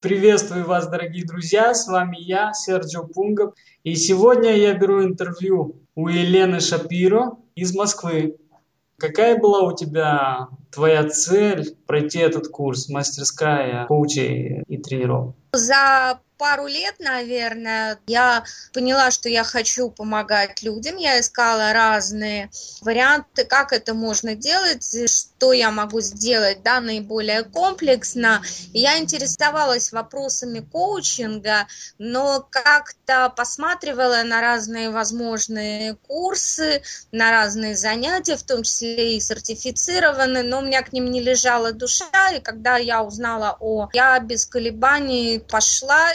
Приветствую вас, дорогие друзья, с вами я, Серджио Пунгов. И сегодня я беру интервью у Елены Шапиро из Москвы. Какая была у тебя твоя цель пройти этот курс «Мастерская коучей и тренеров»? За пару лет, наверное, я поняла, что я хочу помогать людям. Я искала разные варианты, как это можно делать, что я могу сделать да, наиболее комплексно. Я интересовалась вопросами коучинга, но как-то посматривала на разные возможные курсы, на разные занятия, в том числе и сертифицированные, но у меня к ним не лежала душа, и когда я узнала о, я без колебаний пошла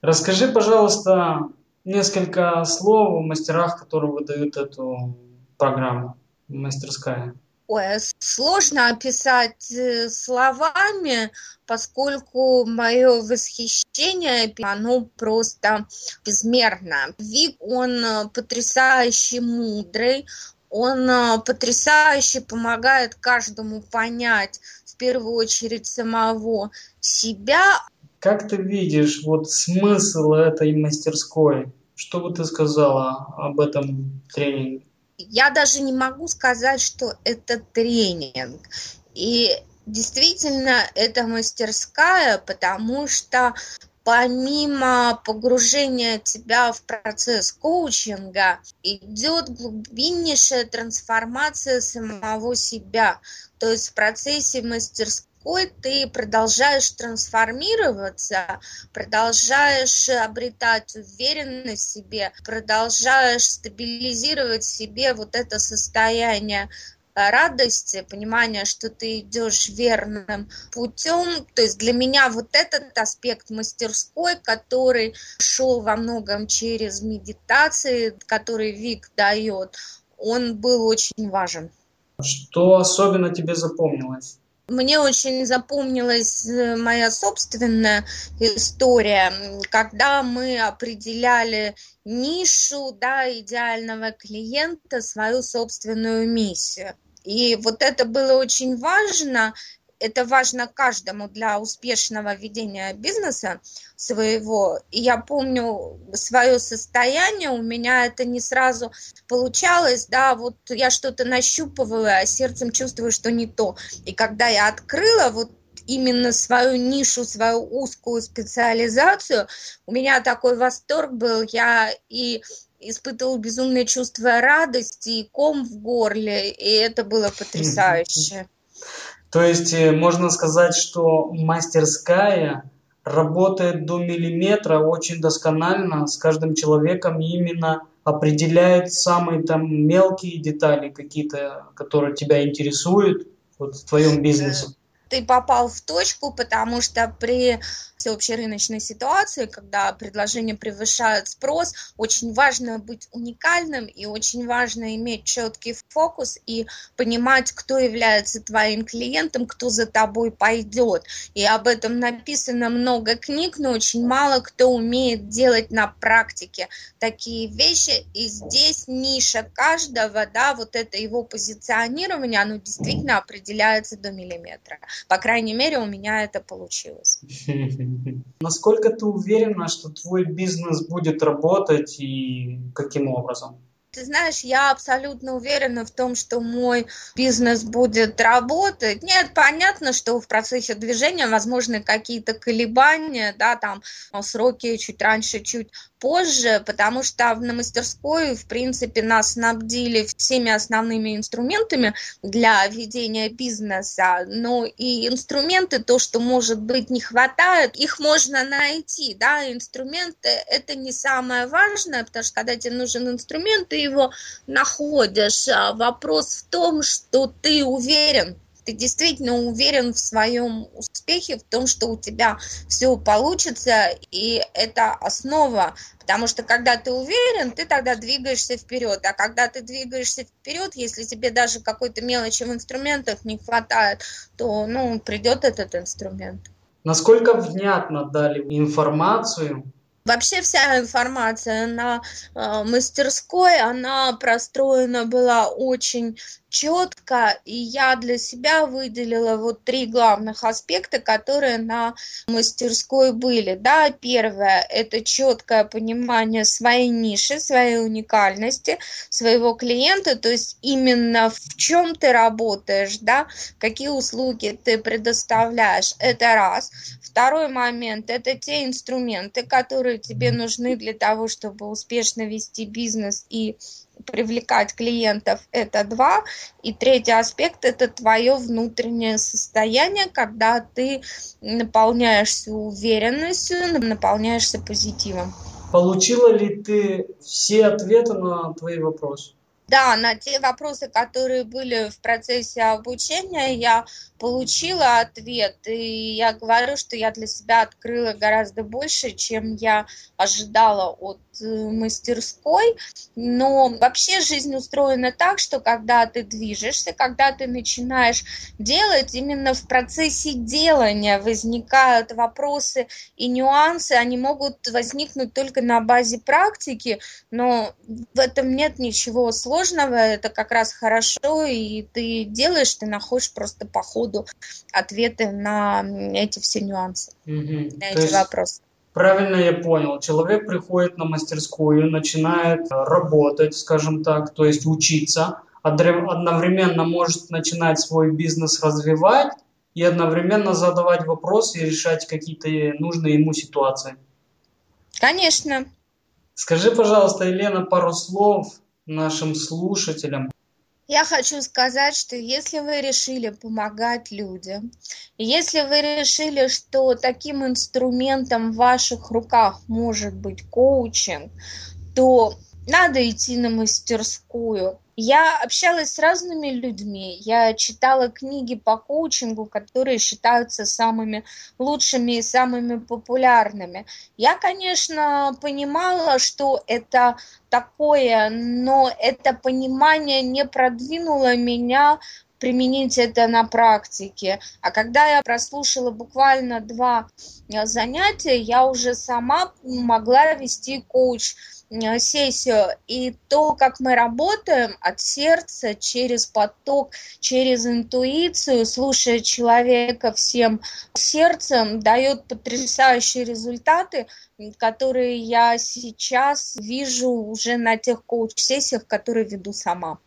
Расскажи, пожалуйста, несколько слов о мастерах, которые выдают эту программу мастерская. Ой, сложно описать э, словами, поскольку мое восхищение, оно просто безмерно. Вик, он э, потрясающе мудрый, он э, потрясающе помогает каждому понять в первую очередь самого себя, как ты видишь вот смысл этой мастерской? Что бы ты сказала об этом тренинге? Я даже не могу сказать, что это тренинг. И действительно, это мастерская, потому что помимо погружения тебя в процесс коучинга, идет глубиннейшая трансформация самого себя. То есть в процессе мастерской какой ты продолжаешь трансформироваться, продолжаешь обретать уверенность в себе, продолжаешь стабилизировать в себе вот это состояние э, радости, понимания, что ты идешь верным путем. То есть для меня вот этот аспект мастерской, который шел во многом через медитации, который Вик дает, он был очень важен. Что особенно тебе запомнилось? Мне очень запомнилась э, моя собственная история, когда мы определяли нишу да, идеального клиента, свою собственную миссию. И вот это было очень важно, это важно каждому для успешного ведения бизнеса своего. И я помню свое состояние, у меня это не сразу получалось, да, вот я что-то нащупывала, а сердцем чувствую, что не то. И когда я открыла вот именно свою нишу, свою узкую специализацию, у меня такой восторг был, я и испытывал безумное чувство радости и ком в горле, и это было потрясающе. То есть э, можно сказать, что мастерская работает до миллиметра очень досконально с каждым человеком и именно определяет самые там мелкие детали какие-то, которые тебя интересуют вот, в твоем бизнесе. ты попал в точку, потому что при всеобщей рыночной ситуации, когда предложение превышает спрос, очень важно быть уникальным и очень важно иметь четкий фокус и понимать, кто является твоим клиентом, кто за тобой пойдет. И об этом написано много книг, но очень мало кто умеет делать на практике такие вещи. И здесь ниша каждого, да, вот это его позиционирование, оно действительно определяется до миллиметра. По крайней мере, у меня это получилось. Насколько ты уверена, что твой бизнес будет работать и каким образом? Ты знаешь, я абсолютно уверена в том, что мой бизнес будет работать. Нет, понятно, что в процессе движения возможны какие-то колебания, да, там сроки чуть раньше, чуть позже, потому что на мастерской, в принципе, нас снабдили всеми основными инструментами для ведения бизнеса, но и инструменты, то, что, может быть, не хватает, их можно найти, да, инструменты – это не самое важное, потому что когда тебе нужен инструмент, ты его находишь. А вопрос в том, что ты уверен, ты действительно уверен в своем успехе, в том, что у тебя все получится, и это основа, потому что когда ты уверен, ты тогда двигаешься вперед, а когда ты двигаешься вперед, если тебе даже какой-то мелочи в инструментах не хватает, то, ну, придет этот инструмент. Насколько внятно дали информацию? Вообще вся информация на э, мастерской, она простроена была очень четко, и я для себя выделила вот три главных аспекта, которые на мастерской были. Да, первое – это четкое понимание своей ниши, своей уникальности, своего клиента, то есть именно в чем ты работаешь, да, какие услуги ты предоставляешь, это раз. Второй момент – это те инструменты, которые тебе нужны для того, чтобы успешно вести бизнес и привлекать клиентов – это два. И третий аспект – это твое внутреннее состояние, когда ты наполняешься уверенностью, наполняешься позитивом. Получила ли ты все ответы на твои вопросы? Да, на те вопросы, которые были в процессе обучения, я получила ответ, и я говорю, что я для себя открыла гораздо больше, чем я ожидала от э, мастерской. Но вообще жизнь устроена так, что когда ты движешься, когда ты начинаешь делать, именно в процессе делания возникают вопросы и нюансы, они могут возникнуть только на базе практики, но в этом нет ничего сложного, это как раз хорошо, и ты делаешь, ты находишь просто по ходу ходу ответы на эти все нюансы, угу. на эти есть... вопросы. Правильно я понял. Человек приходит на мастерскую, начинает работать, скажем так, то есть учиться, одновременно может начинать свой бизнес развивать и одновременно задавать вопросы и решать какие-то нужные ему ситуации. Конечно. Скажи, пожалуйста, Елена, пару слов нашим слушателям я хочу сказать, что если вы решили помогать людям, если вы решили, что таким инструментом в ваших руках может быть коучинг, то надо идти на мастерскую. Я общалась с разными людьми, я читала книги по коучингу, которые считаются самыми лучшими и самыми популярными. Я, конечно, понимала, что это такое, но это понимание не продвинуло меня применить это на практике. А когда я прослушала буквально два занятия, я уже сама могла вести коуч сессию и то, как мы работаем от сердца, через поток, через интуицию, слушая человека всем сердцем, дает потрясающие результаты, которые я сейчас вижу уже на тех коуч-сессиях, которые веду сама.